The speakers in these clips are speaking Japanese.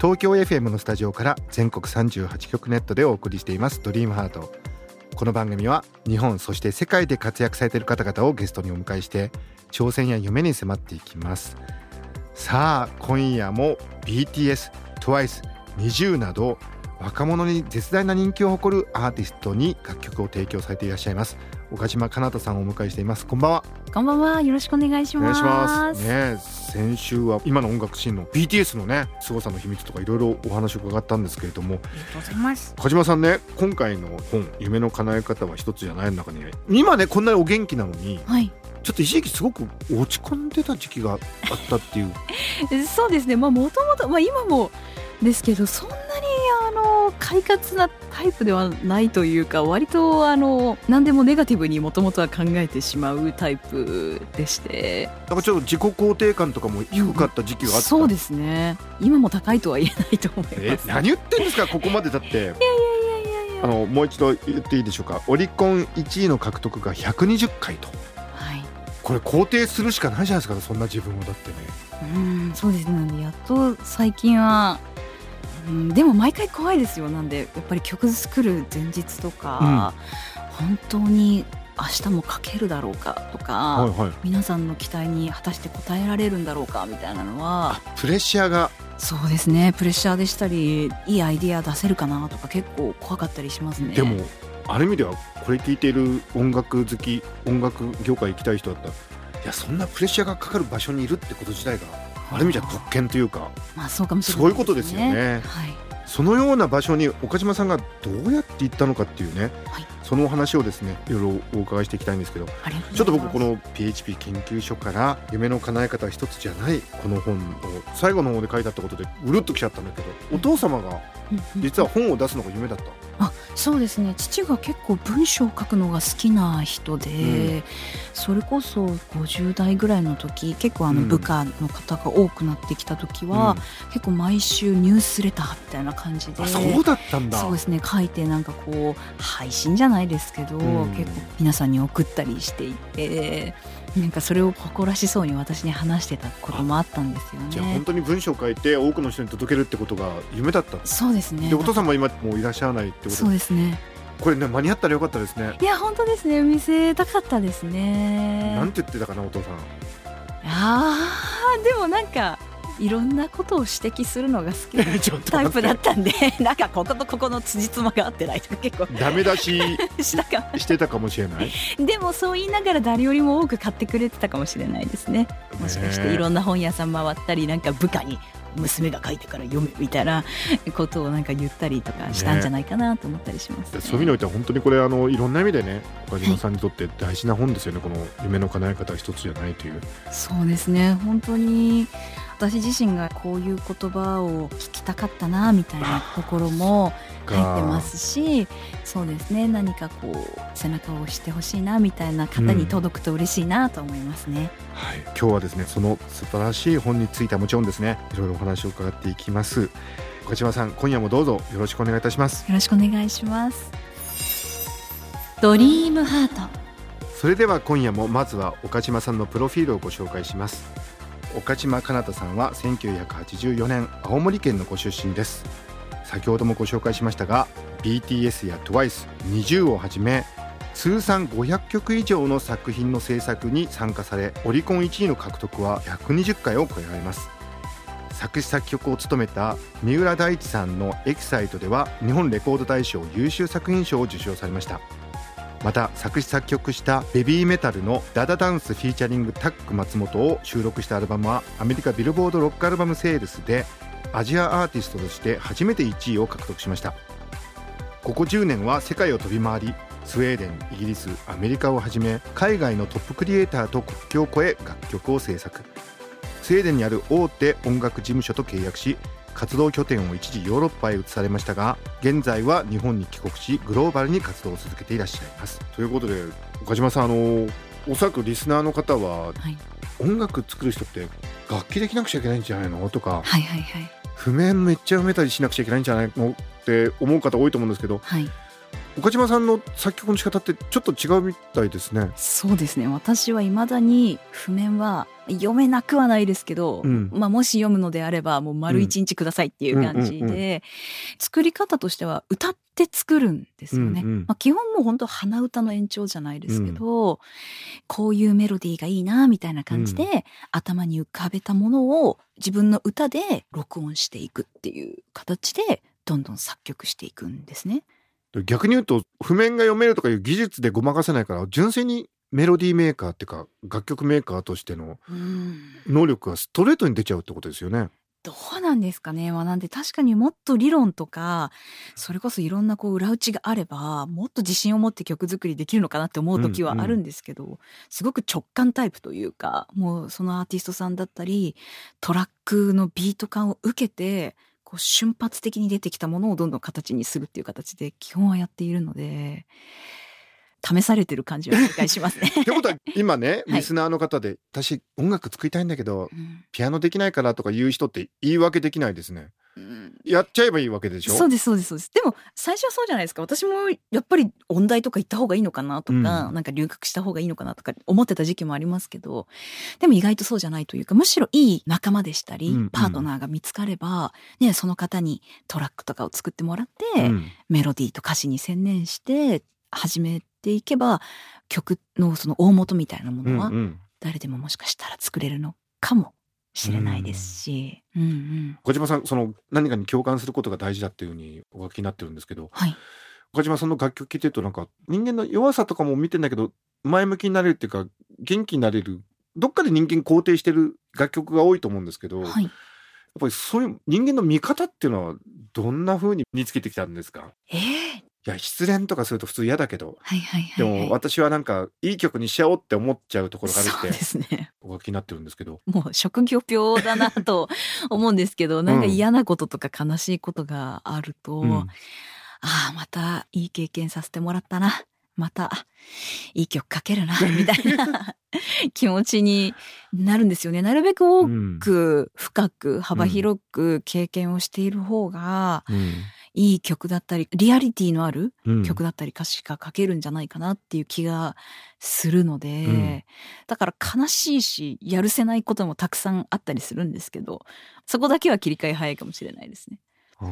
東京 FM のスタジオから全国38局ネットでお送りしています。ドリームハート。この番組は日本そして世界で活躍されている方々をゲストにお迎えして挑戦や夢に迫っていきます。さあ今夜も BTS、TWICE、NiziU など若者に絶大な人気を誇るアーティストに楽曲を提供されていらっしゃいます。岡島かなたさんをお迎えしていますこんばんはこんばんは。よろしくお願いしお願います。します。ね、先週は今の音楽シーンの BTS のね凄さの秘密とかいろいろお話を伺ったんですけれども、ありがとうございます。鹿島さんね今回の本「夢の叶え方は一つじゃない」の中に今ねこんなにお元気なのにはい。ちょっと一時期すごく落ち込んでた時期があったっていう そうですね。まあもともとまあ今もですけどそんな快活なタイプではないというか割とあの何でもネガティブにもともとは考えてしまうタイプでして。なんかちょっと自己肯定感とかも低かった時期があった、そうですね。今も高いとは言えないと思います。え何言ってんですか？ここまでだっていやいやいやいやあのもう一度言っていいでしょうか？オリコン1位の獲得が120回とはい。これ肯定するしかないじゃないですかそんな自分をだってねうんそうですねなんでやっと最近は、うん、でも毎回怖いですよ。なんでやっぱり曲作る前日とか、本当に明日も書けるだろうかとか、はいはい。皆さんの期待に果たして応えられるんだろうかみたいなのはあプレッシャーが。そうですね。プレッシャーでしたりいいアイディア出せるかなとか結構怖かったりしますね。でもある意味ではこれ聞いている音楽好き音楽業界行きたい人だったらいやそんなプレッシャーがかかる場所にいるってこと自体がある意味じゃ特権というかまあそうかもしれないそういうことですよね。はい。そのような場所に岡島さんがどうやって行ったのかっていうね、はい。そのお話をですねいろいろお伺いしていきたいんですけどちょっと僕この PHP 研究所から夢の叶え方は一つじゃないこの本を最後の方で書いてあったことでうるっときちゃったんだけどお父様がうんうん実は本を出すのが夢だった。あそうですね。父が結構文章を書くのが好きな人で、うん。それこそ50代ぐらいの時結構あのうん。部下の方が多くなってきた時は、結構毎週ニュースレターみたいな感じであそうだったんだ。そうですね。書いてなんかこう配信じゃないですけど、ん。結構皆さんに送ったりしていてなんかそれを誇らしそうに私に話してたこともあったんですよね。じゃあ本。当に文章を書いて多くの人に届けるってことが夢だった。そうですね。でお父さんも今もういらっしゃらないってこと。そうですね。これね間に合ったらよかったですね。いや本当ですね。見せたかったですね。なんて言ってたかなお父さん。あーでもなんかいろんなことを指摘するのが好きな タイプだ待っったんで なんかこことここの辻褄が合ってないとか結構。てダメ出し したかしてたかもしれない。でもそう言いながら誰よりも多く買ってくれてたかもしれないですね。もしかしていろんな本屋さん回ったりなんか部下に娘が書いてから読めみたいなことをなんか言ったりとかしたんじゃないかなと思ったりします、ね。そういう意味においては本当にこれあのいろんな意味でね岡島さんにとって大事な本ですよね、この夢の叶え方は一つじゃないという。そうですね。本当に私自身がこういう言葉を聞きたかったなみたいなところも入ってますしそうですね何かこう背中を押してほしいなみたいな方に届くと嬉しいなと思いますね。はい、今日はですねその素晴らしい本についてはもちろんですねいろいろお話を伺っていきます。岡島さん今夜もどうぞよろしくお願いいたします。よろしくお願いします。ドリームハート。それでは今夜もまずは岡島さんのプロフィールをご紹介します岡島かなたさんは1984年青森県のご出身です。先ほどもご紹介しましたが BTS や TWICE20 をはじめ通算500曲以上の作品の制作に参加されオリコン1位の獲得は120回を超えられます。作詞作曲を務めた三浦大知さんの「エキサイト」では日本レコード大賞優秀作品賞を受賞されました。また作詞作曲したベビーメタルの「ダダダンス」フィーチャリングタック松本を収録したアルバムはアメリカビルボードロックアルバムセールスでアジアアーティストとして初めて1位を獲得しました。ここ10年は世界を飛び回りスウェーデンイギリスアメリカをはじめ海外のトップクリエイターと国境を越え楽曲を制作。スウェーデンにある大手音楽事務所と契約し活動拠点を一時ヨーロッパへ移されましたが現在は日本に帰国しグローバルに活動を続けていらっしゃいます。ということで岡島さんあのおそらくリスナーの方ははい。音楽作る人って楽器できなくちゃいけないんじゃないの？とかはいはいはい。譜面めっちゃ埋めたりしなくちゃいけないんじゃないの？って思う方多いと思うんですけどはい。岡島さんの作曲の仕方ってちょっと違うみたいですね。そうですね。私は未だに譜面は読めなくはないですけど、うん。まあ、もし読むのであればもう丸一日くださいっていう感じで、うんうんうん。作り方としては歌って作るんですよね、うんうん。まあ、基本もう本当鼻歌の延長じゃないですけど、こういうメロディーがいいなみたいな感じで、頭に浮かべたものを自分の歌で録音していくっていう形でどんどん作曲していくんですね。逆に言うと譜面が読めるとかいう技術でごまかせないから純粋にメロディーメーカーっていうか楽曲メーカーとしてのうん。能力がストレートに出ちゃうってことですよね。どうなんですかね、まあ、なんで確かにもっと理論とかそれこそいろんなこう裏打ちがあればもっと自信を持って曲作りできるのかなって思う時はあるんですけど、すごく直感タイプというかもうそのアーティストさんだったりトラックのビート感を受けてこう瞬発的に出てきたものをどんどん形にするっていう形で基本はやっているので試されてる感じは理解しますね。ってことは今ねはい。リスナーの方で私音楽作りたいんだけどうん。ピアノできないからとか言う人って言い訳できないですね。うん。やっちゃえばいいわけでしょ？そうですそうですそうです。でも最初はそうじゃないですか。私もやっぱり音大とか行った方がいいのかなとか、うん。なんか留学した方がいいのかなとか思ってた時期もありますけどでも意外とそうじゃないというかむしろいい仲間でしたり、うんうん。パートナーが見つかれば、ね、その方にトラックとかを作ってもらって、うん。メロディーと歌詞に専念して始めていけば曲のその大元みたいなものは誰でももしかしたら作れるのかもしれないですし、うんうん。小島さんその何かに共感することが大事だっていうふうにお書きになってるんですけどはい。岡島さんの楽曲聴いてるとなんか人間の弱さとかも見てんだけど前向きになれるっていうか元気になれるどっかで人間肯定してる楽曲が多いと思うんですけど、やっはいぱりそういう人間の見方っていうのはどんな風に身につけてきたんですか？えーいや失恋とかすると普通嫌だけどはいはいはい、ではい。も私はなんかいい曲にしちゃおうって思っちゃうところがあるそうでってすね。お書きになってるんですけどもう職業病だなと思うんですけど、なんか嫌なこととか悲しいことがあると、うんああ、またいい経験させてもらったな。またいい曲書けるな、みたいな 気持ちになるんですよね。なるべく多うんく深く幅広く経験をしている方が、いい曲だったり、リアリティのあるうん。曲だったり歌詞が書けるんじゃないかなっていう気がするので、うん。だから悲しいしやるせないこともたくさんあったりするんですけどそこだけは切り替え早いかもしれないですね。あ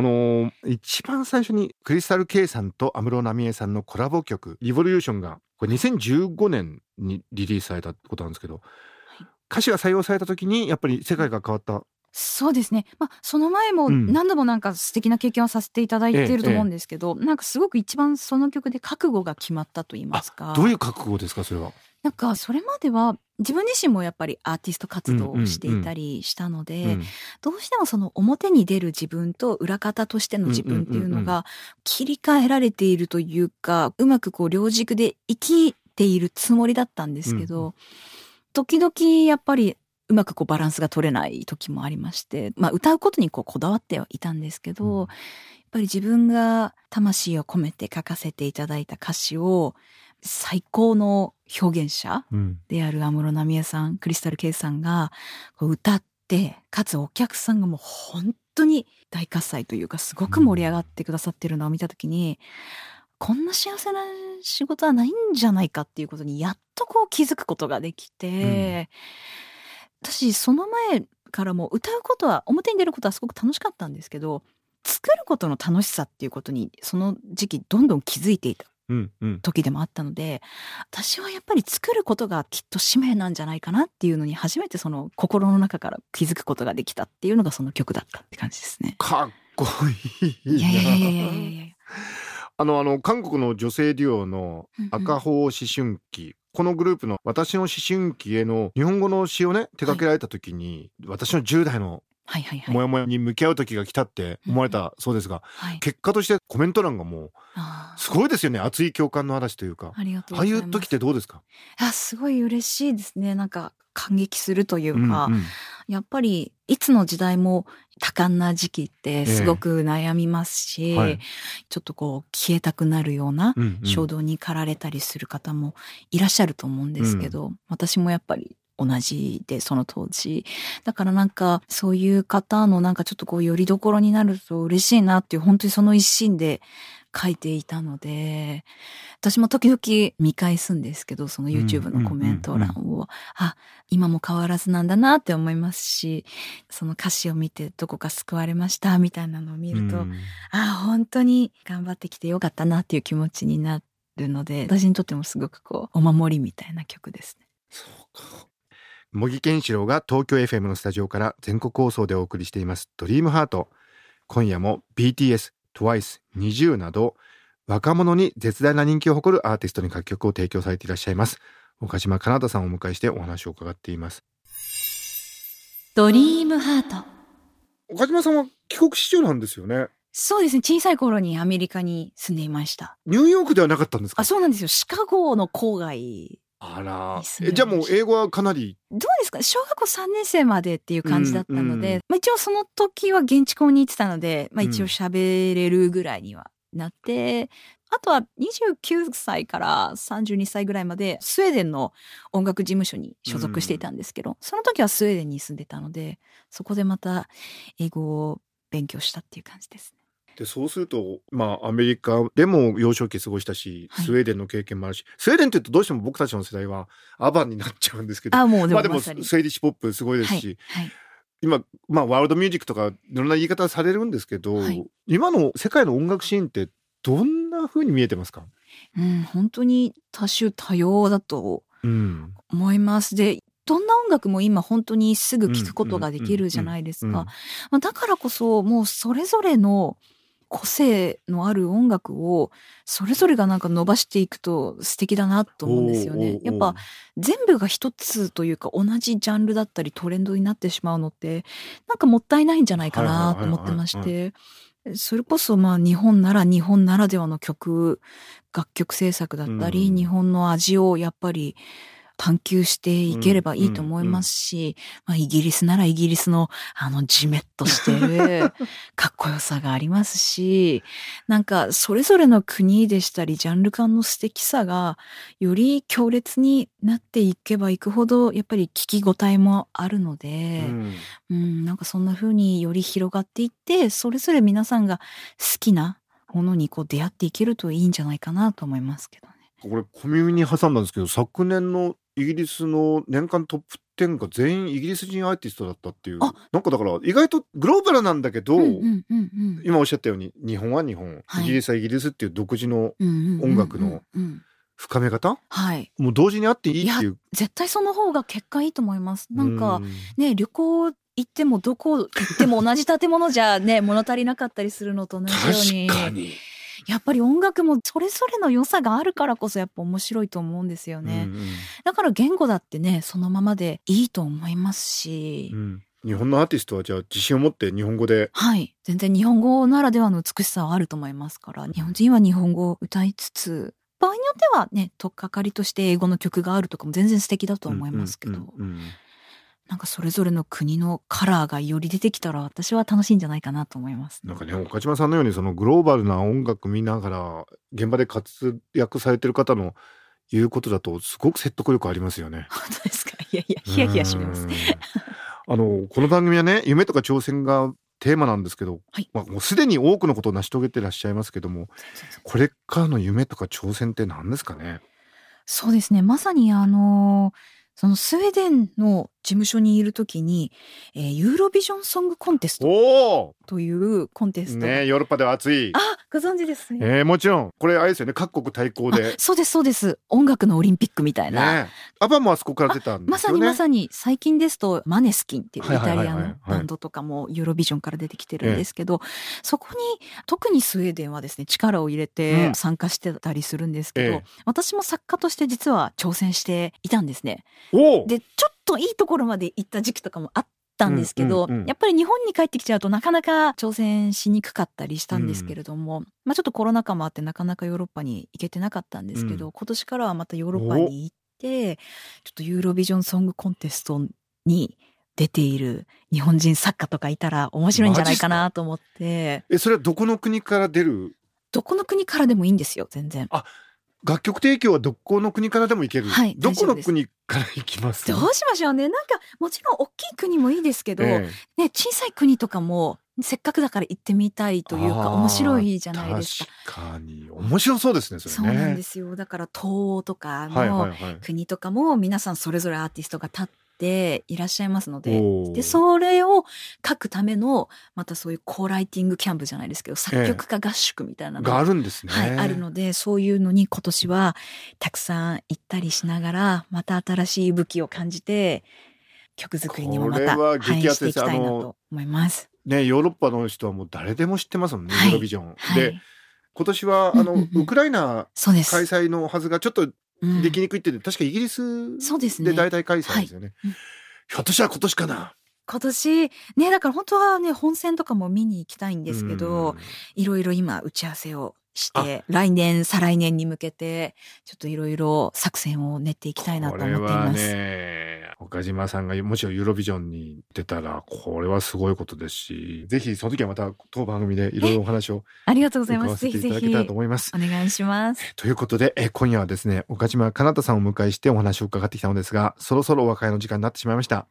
のー一番最初にクリスタル K さんと安室奈美恵さんのコラボ曲「リボリューション」がこれ2015年にリリースされたことなんですけど、歌詞が採用された時にやっぱり世界が変わったそうですね、まあ、その前もうん。何度もなんか素敵な経験をさせていただいていると思うんですけど、なんかすごく一番その曲で覚悟が決まったと言いますか。どういう覚悟ですかそれは？なんかそれまでは自分自身もやっぱりアーティスト活動をしていたりしたので、うん。どうしてもその表に出る自分と裏方としての自分っていうのうんうんうんうん。が切り替えられているというかうまくこう両軸で生きているつもりだったんですけど、うん。時々やっぱりうまくこうバランスが取れない時もありまして、まあ、歌うことにこうこだわってはいたんですけど、うん。やっぱり自分が魂を込めて書かせていただいた歌詞を最高の表現者うん。である安室奈美恵さんクリスタル・ケイさんがこう歌ってかつお客さんがもう本当に大喝采というかすごく盛り上がってくださってるのを見た時に、こんな幸せな仕事はないんじゃないかっていうことにやっとこう気づくことができて、私その前からも歌うことは表に出ることはすごく楽しかったんですけど作ることの楽しさっていうことにその時期どんどん気づいていたうんうん。時でもあったので私はやっぱり作ることがきっと使命なんじゃないかなっていうのに初めてその心の中から気づくことができたっていうのがその曲だったって感じですね。かっこいいいやいやいやいやいや。あのあの韓国の女性デュオのうんうん。赤穂思春期、このグループの私の思春期への日本語の詩をね手掛けられた時に、私の10代のはいはいはい。モヤモヤに向き合う時が来たって思われたそうですが、はい。結果としてコメント欄がもうすごいですよね。熱い共感の嵐というか。あああいう時ってどうですか、あすごい嬉しいですね。なんか感激するというか、うんうん。やっぱりいつの時代も多感な時期ってすごく悩みますし、はい。ちょっとこう消えたくなるようなうんうん。衝動に駆られたりする方もいらっしゃると思うんですけど、私もやっぱり同じでその当時。だからなんかそういう方のなんかちょっとこうよりどころになると嬉しいなっていう本当にその一心で書いていたので。私も時々見返すんですけどその YouTube のコメント欄を、あ今も変わらずなんだなって思いますしその歌詞を見てどこか救われましたみたいなのを見ると、うん。あ本当に頑張ってきてよかったなっていう気持ちになるので私にとってもすごくこうお守りみたいな曲ですね。そうか茂木健志郎が東京 FM のスタジオから全国放送でお送りしています「ドリームハート。今夜も BTS、TWICE、NiziU など若者に絶大な人気を誇るアーティストに楽曲を提供されていらっしゃいます。岡島かなたさんをお迎えしてお話を伺っています。ドリームハート。岡島さんは帰国子女なんですよね。そうですね。小さい頃にアメリカに住んでいました。ニューヨークではなかったんですか？あそうなんですよ。シカゴの郊外あら。ね。えじゃあもう英語はかなり。どうですか？小学校3年生までっていう感じだったので、うんうんまあ、一応その時は現地校に行ってたので、まあ、うん。一応喋れるぐらいにはなって、あとは29歳から32歳ぐらいまでスウェーデンの音楽事務所に所属していたんですけど、その時はスウェーデンに住んでたのでそこでまた英語を勉強したっていう感じですね。でそうするとまあアメリカでも幼少期過ごしたし、はい。スウェーデンの経験もあるしスウェーデンって言うとどうしても僕たちの世代はアバンになっちゃうんですけど。あもうでまあでもスウェーディッシュポップすごいですし、はいはい、今まあワールドミュージックとかいろんな言い方されるんですけど、はい。今の世界の音楽シーンってどんな風に見えてますか、うん、本当に多種多様だとうん思います。でどんな音楽も今本当にすぐ聴くことができるじゃないですうんか。まあだからこそもうそれぞれの個性のある音楽をそれぞれがなんか伸ばしていくと素敵だなと思うんですよ。ねやっぱ全部が一つというか同じジャンルだったりトレンドになってしまうのってなんかもったいないんじゃないかなと思ってまして。それこそまあ日本なら日本ならではの曲楽曲制作だったり、うん日本の味をやっぱり探求していければいいと思いますし、まあ、イギリスならイギリスのあのジメッとしてる かっこよさがありますしなんかそれぞれの国でしたりジャンル間の素敵さがより強烈になっていけばいくほどやっぱり聞き応えもあるので、うんうん、なんかそんな風により広がっていってそれぞれ皆さんが好きなものにこう出会っていけるといいんじゃないかなと思いますけどね。これ小耳に挟んだんですけど昨年のイギリスの年間トップ10が全員イギリス人アーティストだったっていう。あ。なんかだから意外とグローバルなんだけど、うんうんうんうん。今おっしゃったように日本は日本、はい。イギリスはイギリスっていう独自の音楽のうん深め方？はい。もう同時にあっていいっていう。絶対その方が結果いいと思います。なんかうね旅行行ってもどこ行っても同じ建物じゃね物足りなかったりするのと同じように。確かに、やっぱり音楽もそれぞれの良さがあるからこそやっぱ面白いと思うんですよね、うんうん。だから言語だってねそのままでいいと思いますし、うん。日本のアーティストはじゃあ自信を持って日本語で。はい。全然日本語ならではの美しさはあると思いますから。日本人は日本語を歌いつつ場合によってはね取っかかりとして英語の曲があるとかも全然素敵だと思いますけど、うんうんうんうんなんかそれぞれの国のカラーがより出てきたら私は楽しいんじゃないかなと思います、なんかね岡島さんのようにそのグローバルな音楽見ながら現場で活躍されてる方の言うことだとすごく説得力ありますよね。本当ですか？いやいやヒヤヒヤします。うん。あのこの番組はね夢とか挑戦がテーマなんですけど、はい。まあ、もうすでに多くのことを成し遂げてらっしゃいますけどもこれからの夢とか挑戦って何ですかね？そうですね。まさにあのそのスウェーデンの事務所にいるときに、えーユーロビジョンソングコンテストおというコンテおストがねヨーロッパでは熱い。あご存知ですね。えー、もちろん。これあれですよね。各国対抗で。あ。そうですそうです。音楽のオリンピックみたいな、ねアバもあそこから出たんですよね。まさにまさに最近ですとマネスキンっていうイはいはいはいはい。タリアのバンドとかもユーロビジョンから出てきてるんですけど、そこに特にスウェーデンはですね力を入れうてん。参加してたりするんですけど、ええ。私も作家として実は挑戦していたんですね。でちょっといいところまで行った時期とかもあったんですけど、うんうんうん。やっぱり日本に帰ってきちゃうとなかなか挑戦しにくかったりしたんですけれども、まあちょっとコロナ禍もあってなかなかヨーロッパに行けてなかったんですけど、うん。今年からはまたヨーロッパに行ってちょっとユーロビジョンソングコンテストに出ている日本人作家とかいたら面白いんじゃないかなと思って。えそれはどこの国から出る？どこの国からでもいいんですよ全然楽曲提供はどこの国からでも行ける、はいどこの国から行きます？どうしましょうね。なんかもちろん大きい国もいいですけど、ええ。ね小さい国とかもせっかくだから行ってみたいというか面白いじゃないですか。確かに面白そうですねね。そうなんですよ。だから東欧とかのはい。国とかも皆さんそれぞれアーティストが立っていらっしゃいますので。でそれを書くためのまたそういうコーライティングキャンプじゃないですけど作曲家合宿みたいなのがあるんですね、はい、あるのでそういうのに今年はたくさん行ったりしながらまた新しい武器を感じて曲作りにもまた反映していきたいなと思います。ねヨーロッパの人はもう誰でも知ってますもんね、はい。ロビジョン、はい、で今年はあの、うんうんうん。ウクライナ。開催のはずがちょっとうんできにくいって確かイギリスそうですね。で大体開催ですよね、うんひょっとしたら今年かな。今年ねだから本当はね本戦とかも見に行きたいんですけど、いろいろ今打ち合わせをして来年再来年に向けてちょっといろいろ作戦を練っていきたいなと思っています。ね岡島さんがもしろユーロビジョンに出たらこれはすごいことですしぜひその時はまた当番組でいろいろお話をありがとうございます。ぜひぜひいただけたらと思います。お願いします。ということでえ今夜はですね岡島かなたさんをお迎えしてお話を伺ってきたのですがそろそろお別れの時間になってしまいました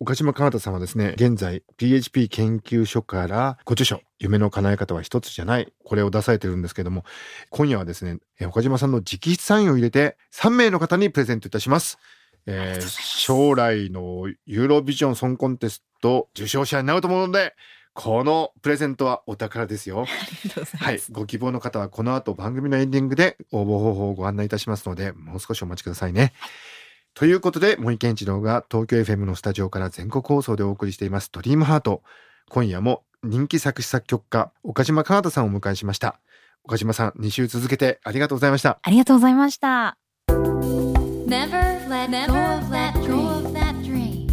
岡島かなたさんはですね現在 PHP 研究所からご著書夢の叶え方は一つじゃないこれを出されてるんですけども今夜はですねえ岡島さんの直筆サインを入れて3名の方にプレゼントいたしますえー将来のユーロビジョンソンコンテスト受賞者になると思うのでこのプレゼントはお宝ですよ はいご希望の方はこの後番組のエンディングで応募方法をご案内いたしますので、もう少しお待ちくださいね。ということで、森健一郎が東京 FM のスタジオから全国放送でお送りしていますドリームハート。今夜も人気作詞作曲家、岡島かなたさんをお迎えしました。岡島さん、2週続けてありがとうございました。ありがとうございました。Never let go of that dream.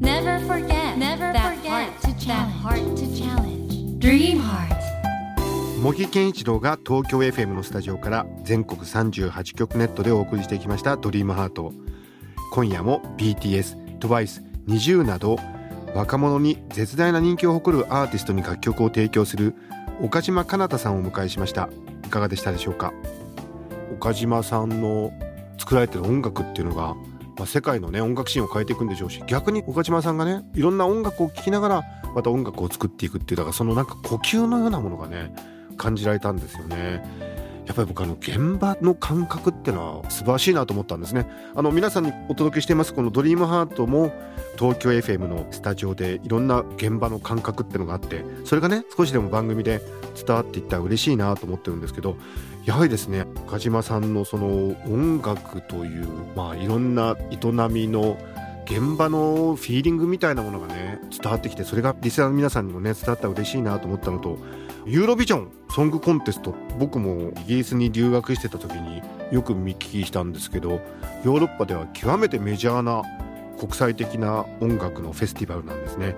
Never forget Never that forget heart to that challenge. heart to challenge. Dream Heart. 茂木健一郎が東京 FM のスタジオから全国38局ネットでお送りしてきましたドリームハート今夜も BTS、TWICE、NiziU など若者に絶大な人気を誇るアーティストに楽曲を提供する岡島かなたさんをお迎えしましたいかがでしたでしょうか岡島さんの作られてる音楽っていうのが、まあ、世界のね音楽シーンを変えていくんでしょうし逆に岡島さんがねいろんな音楽を聴きながらまた音楽を作っていくっていうだからそのなんか呼吸のようなものがね感じられたんですよね。やっぱり僕あの現場の感覚ってのは素晴らしいなと思ったんですね。あの皆さんにお届けしていますこのドリームハートも東京 FM のスタジオでいろんな現場の感覚っていうのがあってそれがね少しでも番組で伝わっていったら嬉しいなと思ってるんですけどやはりですね岡島さんのその音楽というまあいろんな営みの現場のフィーリングみたいなものがね伝わってきてそれがリスナーの皆さんにもね伝わったら嬉しいなと思ったのとユーロビジョンソングコンテスト僕もイギリスに留学してた時によく見聞きしたんですけどヨーロッパでは極めてメジャーな国際的な音楽のフェスティバルなんですね。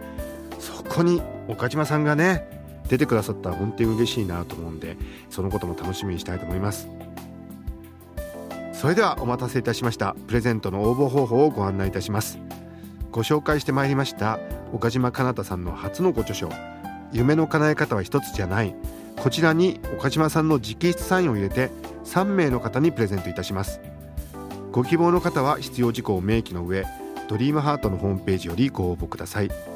そこに岡島さんがね出てくださったら本当に嬉しいなと思うんでそのことも楽しみにしたいと思います。それではお待たせいたしました。プレゼントの応募方法をご案内いたします。ご紹介してまいりました岡島かなたさんの初のご著書。夢の叶え方は一つじゃない。こちらに岡島さんの直筆サインを入れて3名の方にプレゼントいたします。ご希望の方は必要事項を明記の上ドリームハートのホームページよりご応募ください。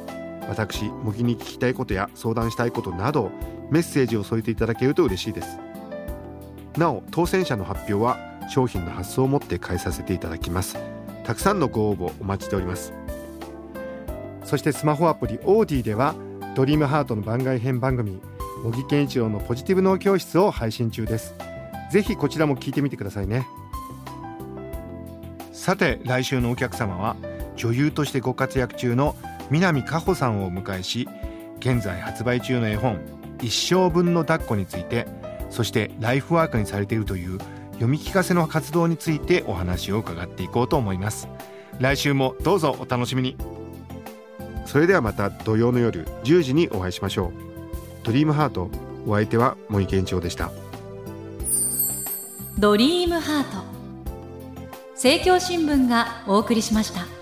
私模擬に聞きたいことや相談したいことなどメッセージを添えていただけると嬉しいです。なお当選者の発表は商品の発送をもって返させていただきます。たくさんのご応募お待ちしております。そしてスマホアプリオーディではドリームハートの番外編番組茂木健一郎のポジティブ脳教室を配信中です。ぜひこちらも聞いてみてくださいね。さて来週のお客様は女優としてご活躍中の南果歩さんをお迎えし現在発売中の絵本「一生分の抱っこ」についてそしてライフワークにされているという読み聞かせの活動についてお話を伺っていこうと思います。来週もどうぞお楽しみに。それではまた土曜の夜10時にお会いしましょう。ドリームハートお相手は森健一郎でした。ドリームハート。政教新聞がお送りしました